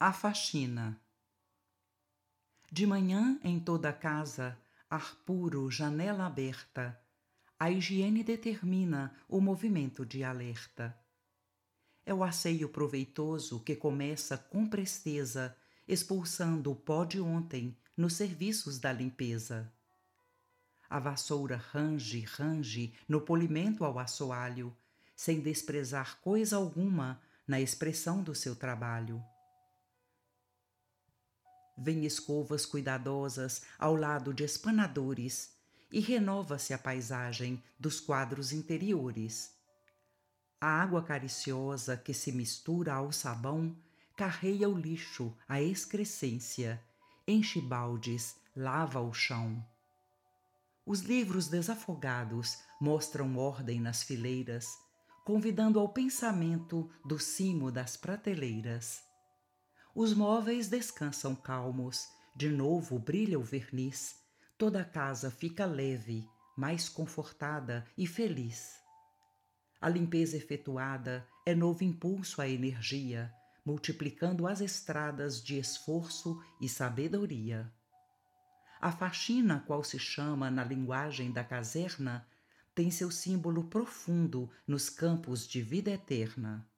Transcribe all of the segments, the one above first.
A faxina. De manhã, em toda a casa, ar puro, janela aberta, a higiene determina o movimento de alerta. É o asseio proveitoso que começa com presteza, expulsando o pó de ontem nos serviços da limpeza. A vassoura range, range no polimento ao assoalho, sem desprezar coisa alguma na expressão do seu trabalho. Vêm escovas cuidadosas ao lado de espanadores e renova-se a paisagem dos quadros interiores. A água cariciosa que se mistura ao sabão carreia o lixo, a excrescência, enche baldes, lava o chão. Os livros desafogados mostram ordem nas fileiras, convidando ao pensamento do cimo das prateleiras. Os móveis descansam calmos, de novo brilha o verniz, toda a casa fica leve, mais confortada e feliz. A limpeza efetuada é novo impulso à energia, multiplicando as estradas de esforço e sabedoria. A faxina, qual se chama na linguagem da caserna, tem seu símbolo profundo nos campos de vida eterna.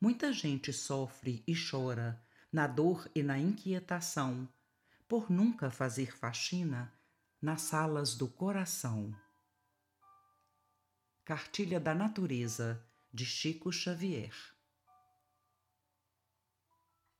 Muita gente sofre e chora na dor e na inquietação por nunca fazer faxina nas salas do coração. Cartilha da Natureza de Chico Xavier